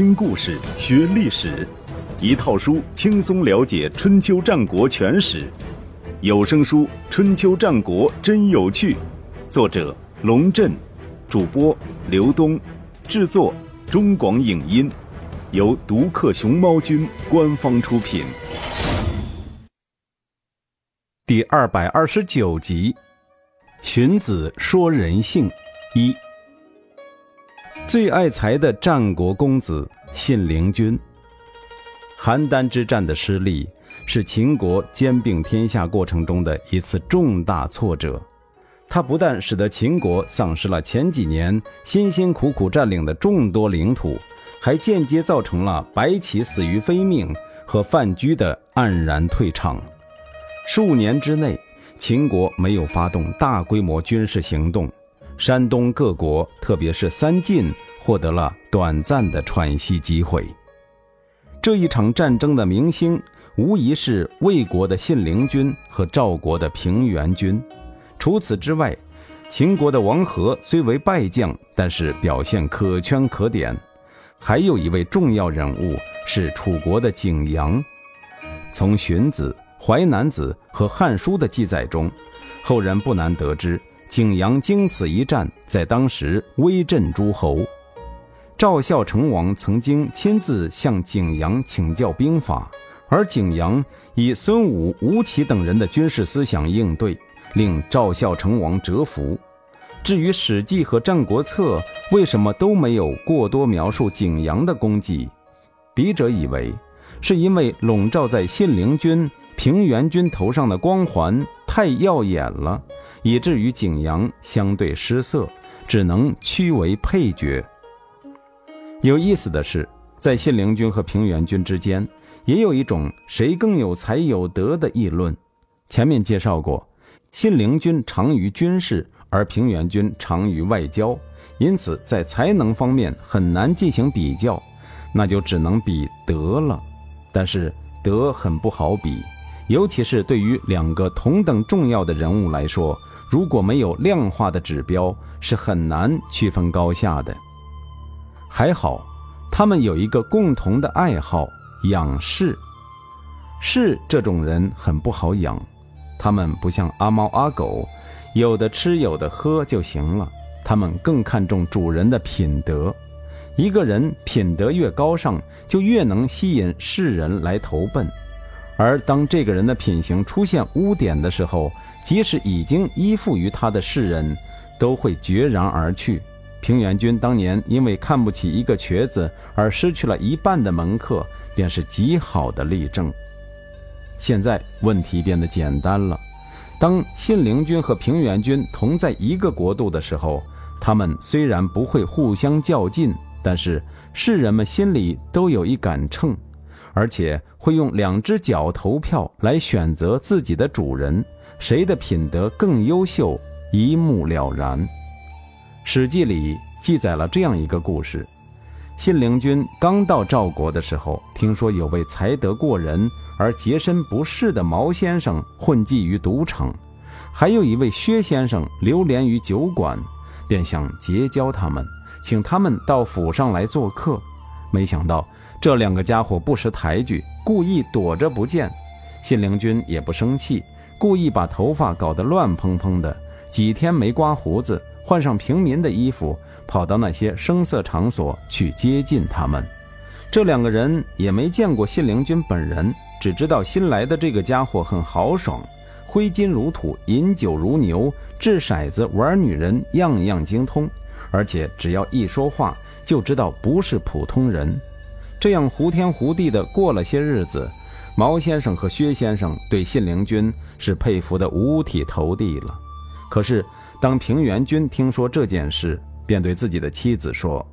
听故事学历史，一套书轻松了解春秋战国全史。有声书《春秋战国真有趣》，作者龙震，主播刘东，制作中广影音，由独克熊猫君官方出品。第二百二十九集，荀子说人性一。最爱才的战国公子信陵君。邯郸之战的失利是秦国兼并天下过程中的一次重大挫折，它不但使得秦国丧失了前几年辛辛苦苦占领的众多领土，还间接造成了白起死于非命和范雎的黯然退场。数年之内，秦国没有发动大规模军事行动。山东各国，特别是三晋，获得了短暂的喘息机会。这一场战争的明星，无疑是魏国的信陵君和赵国的平原君。除此之外，秦国的王和虽为败将，但是表现可圈可点。还有一位重要人物是楚国的景阳。从荀子、淮南子和汉书的记载中，后人不难得知。景阳经此一战，在当时威震诸侯。赵孝成王曾经亲自向景阳请教兵法，而景阳以孙武、吴起等人的军事思想应对，令赵孝成王折服。至于《史记》和《战国策》为什么都没有过多描述景阳的功绩，笔者以为，是因为笼罩在信陵君、平原君头上的光环太耀眼了。以至于景阳相对失色，只能屈为配角。有意思的是，在信陵君和平原君之间，也有一种谁更有才有德的议论。前面介绍过，信陵君长于军事，而平原君长于外交，因此在才能方面很难进行比较，那就只能比德了。但是德很不好比，尤其是对于两个同等重要的人物来说。如果没有量化的指标，是很难区分高下的。还好，他们有一个共同的爱好——养士。士这种人很不好养，他们不像阿猫阿狗，有的吃有的喝就行了。他们更看重主人的品德。一个人品德越高尚，就越能吸引世人来投奔。而当这个人的品行出现污点的时候，即使已经依附于他的世人，都会决然而去。平原君当年因为看不起一个瘸子而失去了一半的门客，便是极好的例证。现在问题变得简单了：当信陵君和平原君同在一个国度的时候，他们虽然不会互相较劲，但是世人们心里都有一杆秤，而且会用两只脚投票来选择自己的主人。谁的品德更优秀，一目了然。《史记》里记载了这样一个故事：信陵君刚到赵国的时候，听说有位才德过人而洁身不仕的毛先生混迹于赌场，还有一位薛先生流连于酒馆，便想结交他们，请他们到府上来做客。没想到这两个家伙不识抬举，故意躲着不见。信陵君也不生气。故意把头发搞得乱蓬蓬的，几天没刮胡子，换上平民的衣服，跑到那些声色场所去接近他们。这两个人也没见过信陵君本人，只知道新来的这个家伙很豪爽，挥金如土，饮酒如牛，掷骰子，玩女人，样样精通，而且只要一说话，就知道不是普通人。这样胡天胡地的过了些日子。毛先生和薛先生对信陵君是佩服的五体投地了。可是，当平原君听说这件事，便对自己的妻子说：“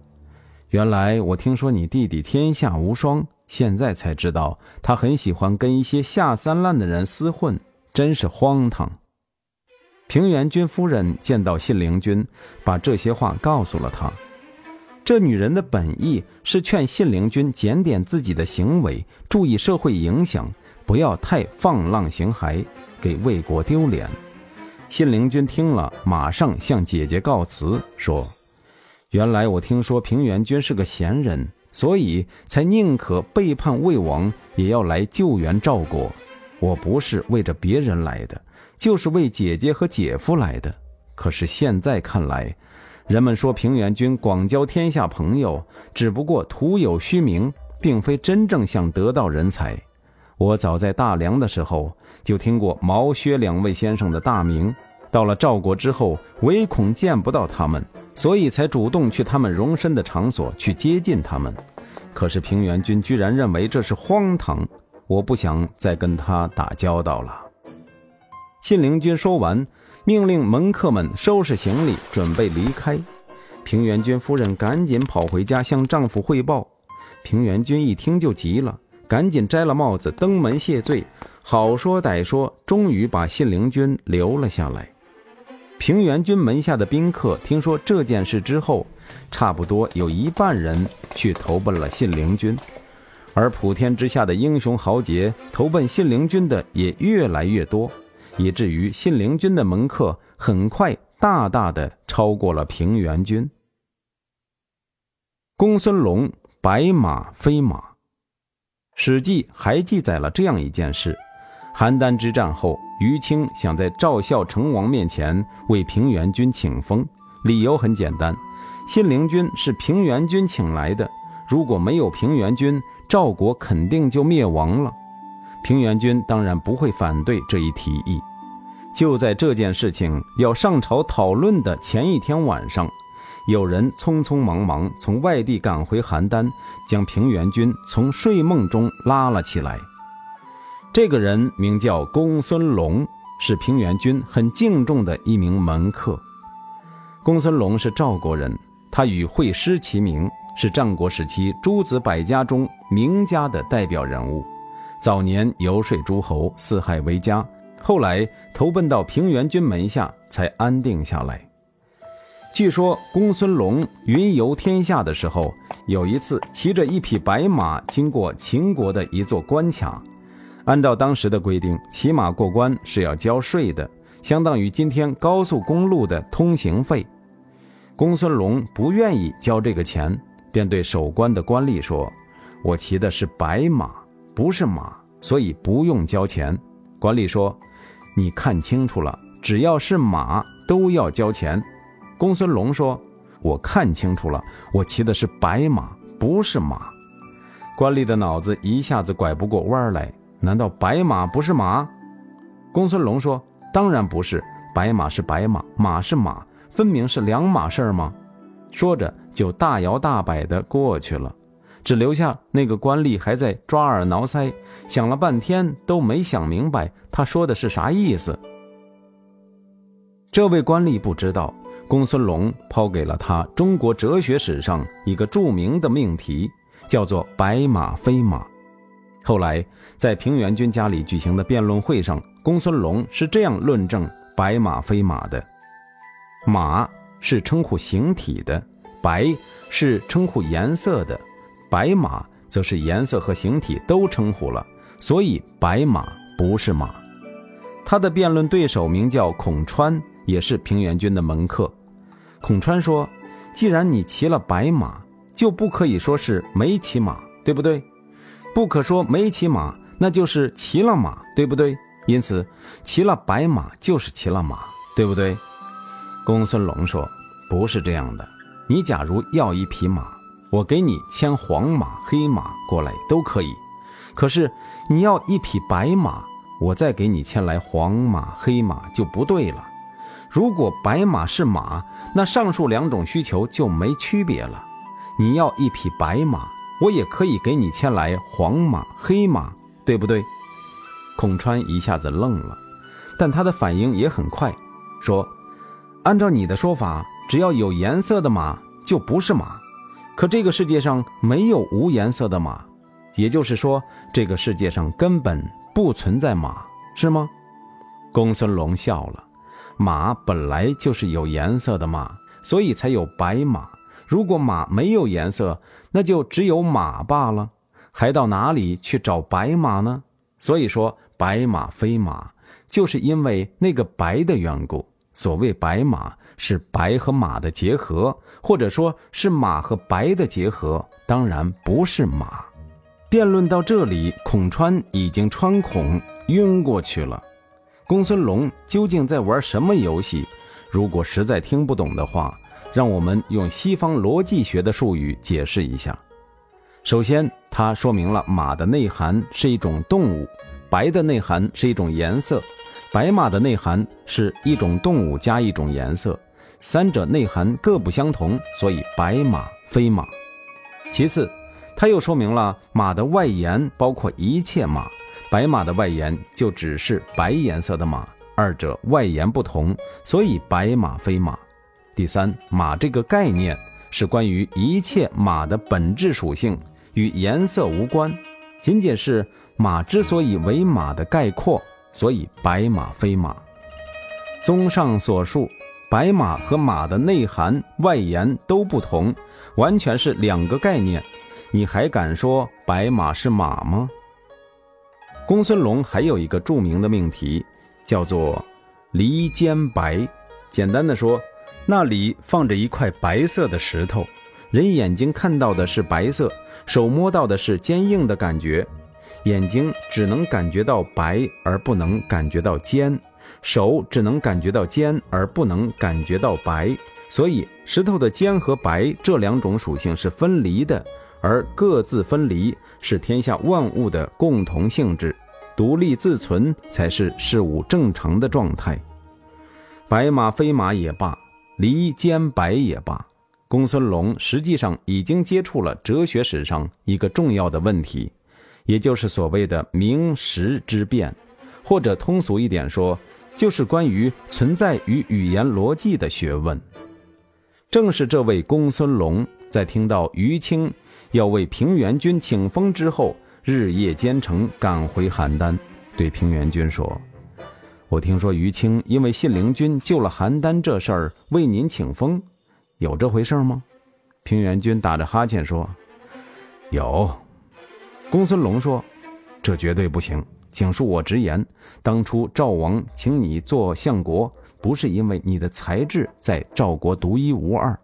原来我听说你弟弟天下无双，现在才知道他很喜欢跟一些下三滥的人厮混，真是荒唐。”平原君夫人见到信陵君，把这些话告诉了他。这女人的本意是劝信陵君检点自己的行为，注意社会影响，不要太放浪形骸，给魏国丢脸。信陵君听了，马上向姐姐告辞，说：“原来我听说平原君是个贤人，所以才宁可背叛魏王，也要来救援赵国。我不是为着别人来的，就是为姐姐和姐夫来的。可是现在看来，人们说平原君广交天下朋友，只不过徒有虚名，并非真正想得到人才。我早在大梁的时候就听过毛薛两位先生的大名，到了赵国之后，唯恐见不到他们，所以才主动去他们容身的场所去接近他们。可是平原君居然认为这是荒唐，我不想再跟他打交道了。信陵君说完，命令门客们收拾行李，准备离开。平原君夫人赶紧跑回家向丈夫汇报。平原君一听就急了。赶紧摘了帽子，登门谢罪。好说歹说，终于把信陵君留了下来。平原君门下的宾客听说这件事之后，差不多有一半人去投奔了信陵君，而普天之下的英雄豪杰投奔信陵君的也越来越多，以至于信陵君的门客很快大大的超过了平原君。公孙龙白马飞马。《史记》还记载了这样一件事：邯郸之战后，于青想在赵孝成王面前为平原君请封，理由很简单，信陵君是平原君请来的，如果没有平原君，赵国肯定就灭亡了。平原君当然不会反对这一提议。就在这件事情要上朝讨论的前一天晚上。有人匆匆忙忙从外地赶回邯郸，将平原君从睡梦中拉了起来。这个人名叫公孙龙，是平原君很敬重的一名门客。公孙龙是赵国人，他与惠施齐名，是战国时期诸子百家中名家的代表人物。早年游说诸侯，四海为家，后来投奔到平原君门下，才安定下来。据说公孙龙云游天下的时候，有一次骑着一匹白马经过秦国的一座关卡。按照当时的规定，骑马过关是要交税的，相当于今天高速公路的通行费。公孙龙不愿意交这个钱，便对守关的官吏说：“我骑的是白马，不是马，所以不用交钱。”官吏说：“你看清楚了，只要是马都要交钱。”公孙龙说：“我看清楚了，我骑的是白马，不是马。”官吏的脑子一下子拐不过弯来。难道白马不是马？公孙龙说：“当然不是，白马是白马，马是马，分明是两码事儿吗？”说着就大摇大摆地过去了，只留下那个官吏还在抓耳挠腮，想了半天都没想明白他说的是啥意思。这位官吏不知道。公孙龙抛给了他中国哲学史上一个著名的命题，叫做“白马非马”。后来在平原君家里举行的辩论会上，公孙龙是这样论证“白马非马”的：“马是称呼形体的，白是称呼颜色的，白马则是颜色和形体都称呼了，所以白马不是马。”他的辩论对手名叫孔川，也是平原君的门客。孔川说：“既然你骑了白马，就不可以说是没骑马，对不对？不可说没骑马，那就是骑了马，对不对？因此，骑了白马就是骑了马，对不对？”公孙龙说：“不是这样的。你假如要一匹马，我给你牵黄马、黑马过来都可以。可是你要一匹白马，我再给你牵来黄马、黑马就不对了。”如果白马是马，那上述两种需求就没区别了。你要一匹白马，我也可以给你牵来黄马、黑马，对不对？孔川一下子愣了，但他的反应也很快，说：“按照你的说法，只要有颜色的马就不是马。可这个世界上没有无颜色的马，也就是说，这个世界上根本不存在马，是吗？”公孙龙笑了。马本来就是有颜色的马，所以才有白马。如果马没有颜色，那就只有马罢了，还到哪里去找白马呢？所以说，白马非马，就是因为那个白的缘故。所谓白马，是白和马的结合，或者说是马和白的结合，当然不是马。辩论到这里，孔川已经穿孔晕过去了。公孙龙究竟在玩什么游戏？如果实在听不懂的话，让我们用西方逻辑学的术语解释一下。首先，它说明了马的内涵是一种动物，白的内涵是一种颜色，白马的内涵是一种动物加一种颜色，三者内涵各不相同，所以白马非马。其次，他又说明了马的外延包括一切马，白马的外延就只是白颜色的马，二者外延不同，所以白马非马。第三，马这个概念是关于一切马的本质属性，与颜色无关，仅仅是马之所以为马的概括，所以白马非马。综上所述，白马和马的内涵、外延都不同，完全是两个概念。你还敢说白马是马吗？公孙龙还有一个著名的命题，叫做“离间白”。简单的说，那里放着一块白色的石头，人眼睛看到的是白色，手摸到的是坚硬的感觉，眼睛只能感觉到白而不能感觉到坚，手只能感觉到尖而不能感觉到白。所以，石头的尖和白这两种属性是分离的。而各自分离是天下万物的共同性质，独立自存才是事物正常的状态。白马非马也罢，离间白也罢，公孙龙实际上已经接触了哲学史上一个重要的问题，也就是所谓的名实之辩，或者通俗一点说，就是关于存在与语言逻辑的学问。正是这位公孙龙在听到于青。要为平原君请封之后，日夜兼程赶回邯郸，对平原君说：“我听说于青因为信陵君救了邯郸这事儿为您请封，有这回事吗？”平原君打着哈欠说：“有。”公孙龙说：“这绝对不行，请恕我直言，当初赵王请你做相国，不是因为你的才智在赵国独一无二，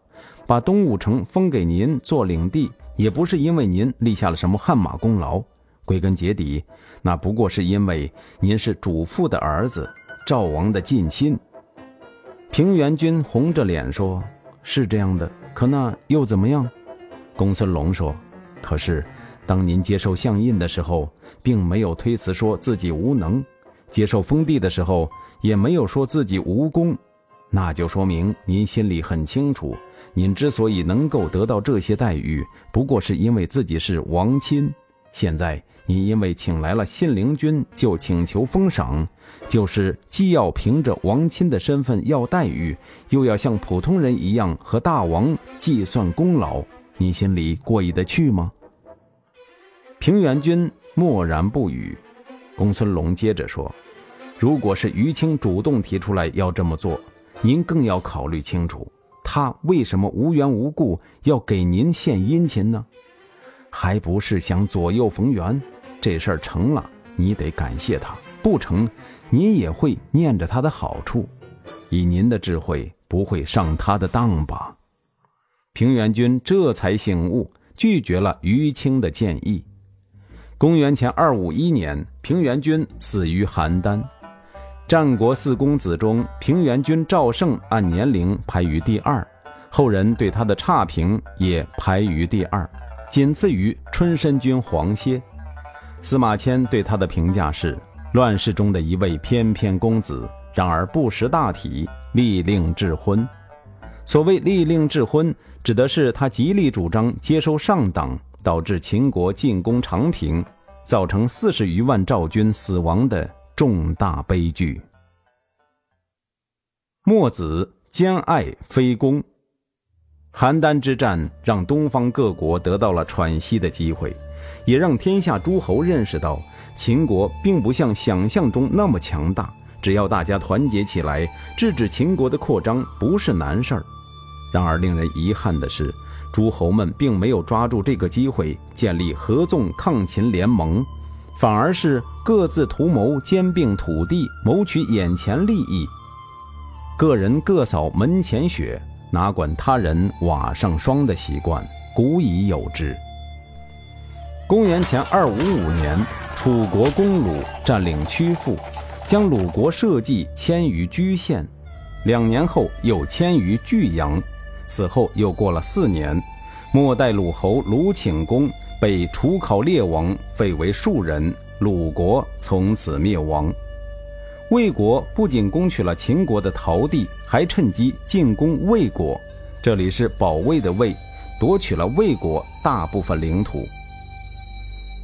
把东武城封给您做领地。”也不是因为您立下了什么汗马功劳，归根结底，那不过是因为您是主父的儿子，赵王的近亲。平原君红着脸说：“是这样的，可那又怎么样？”公孙龙说：“可是，当您接受相印的时候，并没有推辞说自己无能；接受封地的时候，也没有说自己无功，那就说明您心里很清楚。”您之所以能够得到这些待遇，不过是因为自己是王亲。现在您因为请来了信陵君，就请求封赏，就是既要凭着王亲的身份要待遇，又要像普通人一样和大王计算功劳。你心里过意得去吗？平原君默然不语。公孙龙接着说：“如果是于青主动提出来要这么做，您更要考虑清楚。”他为什么无缘无故要给您献殷勤呢？还不是想左右逢源？这事儿成了，你得感谢他；不成，你也会念着他的好处。以您的智慧，不会上他的当吧？平原君这才醒悟，拒绝了于青的建议。公元前二五一年，平原君死于邯郸。战国四公子中，平原君赵胜按年龄排于第二，后人对他的差评也排于第二，仅次于春申君黄歇。司马迁对他的评价是：乱世中的一位翩翩公子，然而不识大体，利令智昏。所谓利令智昏，指的是他极力主张接收上党，导致秦国进攻长平，造成四十余万赵军死亡的。重大悲剧。墨子兼爱非攻，邯郸之战让东方各国得到了喘息的机会，也让天下诸侯认识到秦国并不像想象中那么强大。只要大家团结起来，制止秦国的扩张不是难事儿。然而，令人遗憾的是，诸侯们并没有抓住这个机会建立合纵抗秦联盟。反而是各自图谋兼并土地，谋取眼前利益。个人各扫门前雪，哪管他人瓦上霜的习惯，古已有之。公元前二五五年，楚国攻鲁，占领曲阜，将鲁国社稷迁于居县。两年后又迁于巨阳。此后又过了四年，末代鲁侯鲁顷公被楚考烈王废为庶人，鲁国从此灭亡。魏国不仅攻取了秦国的陶地，还趁机进攻魏国，这里是保卫的魏，夺取了魏国大部分领土。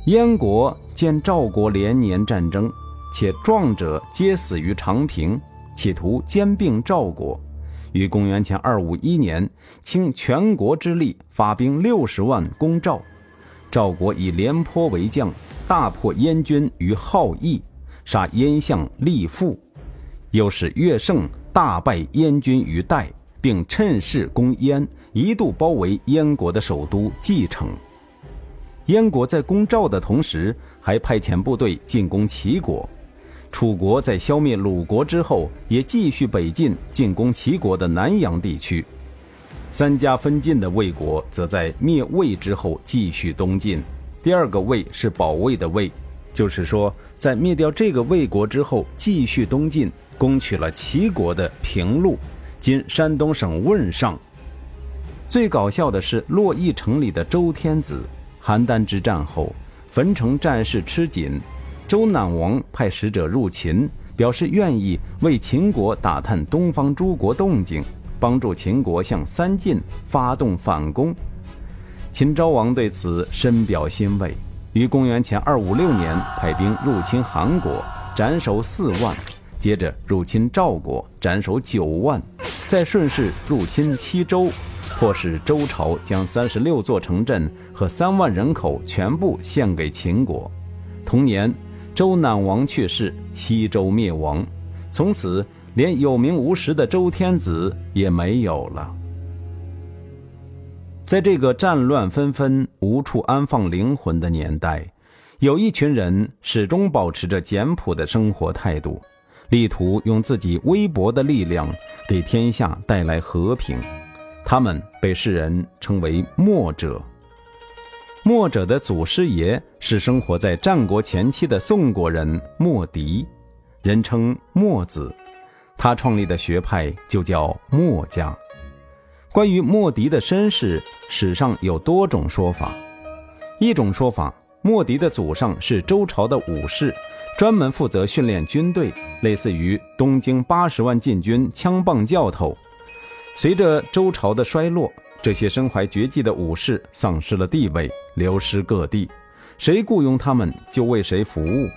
燕国见赵国连年战争，且壮者皆死于长平，企图兼并赵国。于公元前二五一年，倾全国之力发兵六十万攻赵。赵国以廉颇为将，大破燕军于好义，杀燕相立父，又使乐胜大败燕军于代，并趁势攻燕，一度包围燕国的首都蓟城。燕国在攻赵的同时，还派遣部队进攻齐国。楚国在消灭鲁国之后，也继续北进，进攻齐国的南阳地区。三家分晋的魏国，则在灭魏之后继续东进。第二个魏是保卫的魏，就是说，在灭掉这个魏国之后，继续东进，攻取了齐国的平陆，今山东省汶上。最搞笑的是，洛邑城里的周天子。邯郸之战后，汾城战事吃紧，周赧王派使者入秦，表示愿意为秦国打探东方诸国动静，帮助秦国向三晋发动反攻。秦昭王对此深表欣慰，于公元前二五六年派兵入侵韩国，斩首四万；接着入侵赵国，斩首九万；再顺势入侵西周。迫使周朝将三十六座城镇和三万人口全部献给秦国。同年，周赧王去世，西周灭亡，从此连有名无实的周天子也没有了。在这个战乱纷纷、无处安放灵魂的年代，有一群人始终保持着简朴的生活态度，力图用自己微薄的力量给天下带来和平。他们被世人称为墨者。墨者的祖师爷是生活在战国前期的宋国人墨翟，人称墨子。他创立的学派就叫墨家。关于墨翟的身世，史上有多种说法。一种说法，墨翟的祖上是周朝的武士，专门负责训练军队，类似于东京八十万禁军枪棒教头。随着周朝的衰落，这些身怀绝技的武士丧失了地位，流失各地，谁雇佣他们就为谁服务，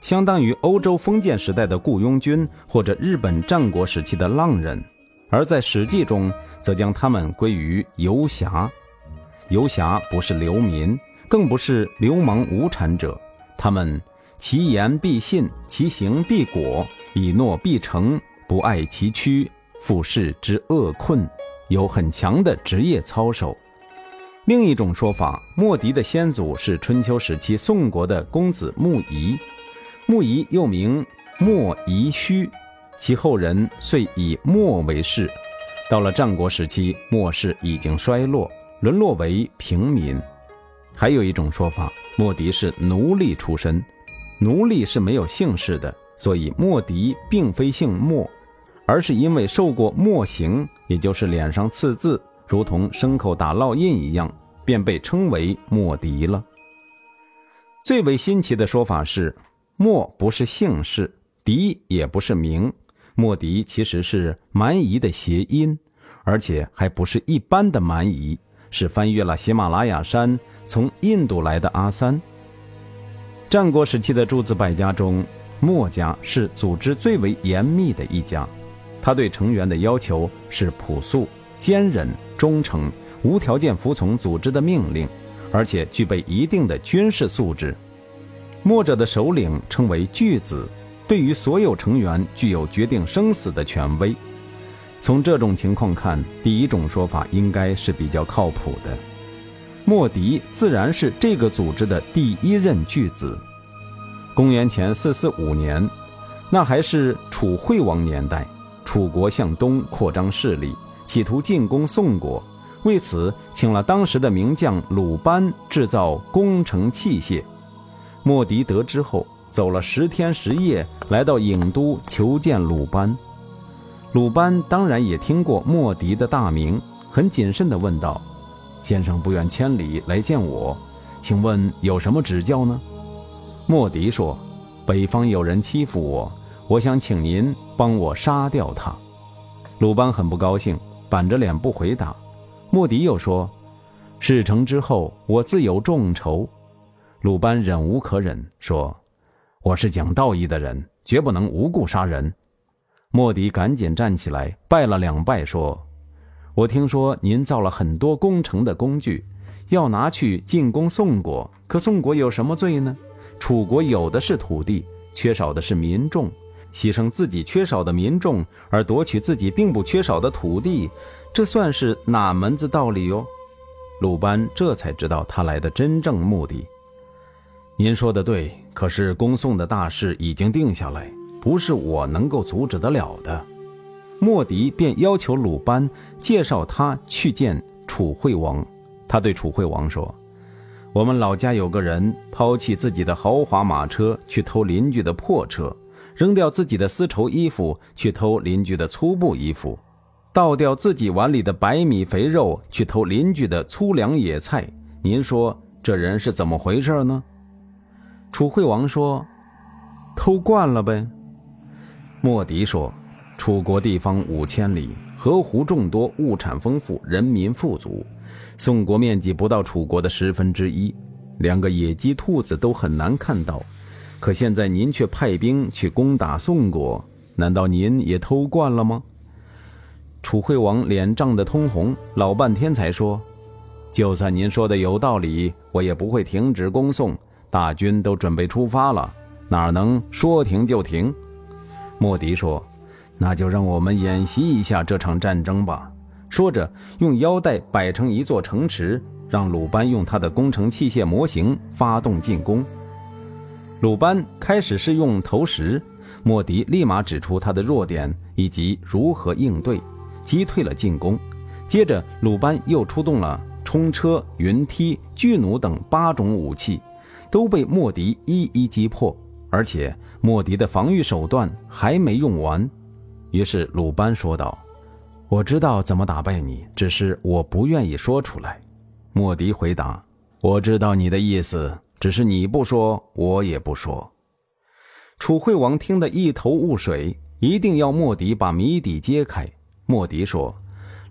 相当于欧洲封建时代的雇佣军或者日本战国时期的浪人。而在《史记》中，则将他们归于游侠。游侠不是流民，更不是流氓无产者，他们其言必信，其行必果，以诺必成，不爱其躯。复世之恶困，有很强的职业操守。另一种说法，莫迪的先祖是春秋时期宋国的公子穆仪，穆仪又名莫仪胥，其后人遂以莫为氏。到了战国时期，莫氏已经衰落，沦落为平民。还有一种说法，莫迪是奴隶出身，奴隶是没有姓氏的，所以莫迪并非姓莫。而是因为受过墨刑，也就是脸上刺字，如同牲口打烙印一样，便被称为墨翟了。最为新奇的说法是，墨不是姓氏，翟也不是名，墨翟其实是蛮夷的谐音，而且还不是一般的蛮夷，是翻越了喜马拉雅山从印度来的阿三。战国时期的诸子百家中，墨家是组织最为严密的一家。他对成员的要求是朴素、坚忍、忠诚，无条件服从组织的命令，而且具备一定的军事素质。墨者的首领称为巨子，对于所有成员具有决定生死的权威。从这种情况看，第一种说法应该是比较靠谱的。莫迪自然是这个组织的第一任巨子。公元前四四五年，那还是楚惠王年代。楚国向东扩张势力，企图进攻宋国。为此，请了当时的名将鲁班制造攻城器械。莫迪得知后，走了十天十夜，来到郢都求见鲁班。鲁班当然也听过莫迪的大名，很谨慎地问道：“先生不远千里来见我，请问有什么指教呢？”莫迪说：“北方有人欺负我，我想请您帮我杀掉他。”鲁班很不高兴，板着脸不回答。莫迪又说：“事成之后，我自有众筹。”鲁班忍无可忍，说：“我是讲道义的人，绝不能无故杀人。”莫迪赶紧站起来，拜了两拜，说：“我听说您造了很多攻城的工具，要拿去进攻宋国。可宋国有什么罪呢？楚国有的是土地，缺少的是民众。牺牲自己缺少的民众，而夺取自己并不缺少的土地。”这算是哪门子道理哟？鲁班这才知道他来的真正目的。您说的对，可是攻宋的大事已经定下来，不是我能够阻止得了的。莫迪便要求鲁班介绍他去见楚惠王。他对楚惠王说：“我们老家有个人抛弃自己的豪华马车去偷邻居的破车，扔掉自己的丝绸衣服去偷邻居的粗布衣服。”倒掉自己碗里的白米肥肉去偷邻居的粗粮野菜，您说这人是怎么回事呢？楚惠王说：“偷惯了呗。”莫迪说：“楚国地方五千里，河湖众多，物产丰富，人民富足。宋国面积不到楚国的十分之一，两个野鸡、兔子都很难看到。可现在您却派兵去攻打宋国，难道您也偷惯了吗？”楚惠王脸涨得通红，老半天才说：“就算您说的有道理，我也不会停止攻宋。大军都准备出发了，哪能说停就停？”莫迪说：“那就让我们演习一下这场战争吧。”说着，用腰带摆成一座城池，让鲁班用他的工程器械模型发动进攻。鲁班开始是用投石，莫迪立马指出他的弱点以及如何应对。击退了进攻，接着鲁班又出动了冲车、云梯、巨弩等八种武器，都被莫迪一一击破。而且莫迪的防御手段还没用完，于是鲁班说道：“我知道怎么打败你，只是我不愿意说出来。”莫迪回答：“我知道你的意思，只是你不说，我也不说。”楚惠王听得一头雾水，一定要莫迪把谜底揭开。莫迪说：“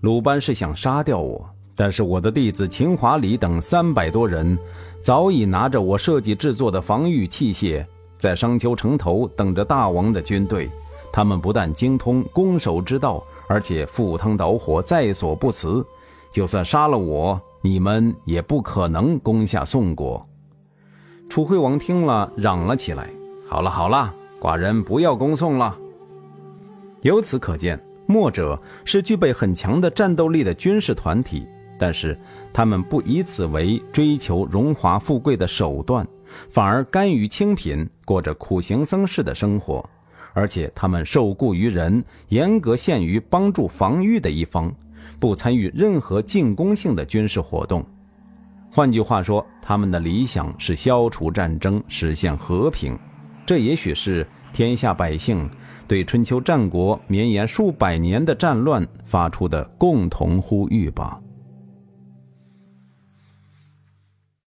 鲁班是想杀掉我，但是我的弟子秦华礼等三百多人，早已拿着我设计制作的防御器械，在商丘城头等着大王的军队。他们不但精通攻守之道，而且赴汤蹈火，在所不辞。就算杀了我，你们也不可能攻下宋国。”楚惠王听了，嚷了起来：“好了好了，寡人不要攻宋了。”由此可见。墨者是具备很强的战斗力的军事团体，但是他们不以此为追求荣华富贵的手段，反而甘于清贫，过着苦行僧式的生活。而且他们受雇于人，严格限于帮助防御的一方，不参与任何进攻性的军事活动。换句话说，他们的理想是消除战争，实现和平。这也许是天下百姓。对春秋战国绵延数百年的战乱发出的共同呼吁吧。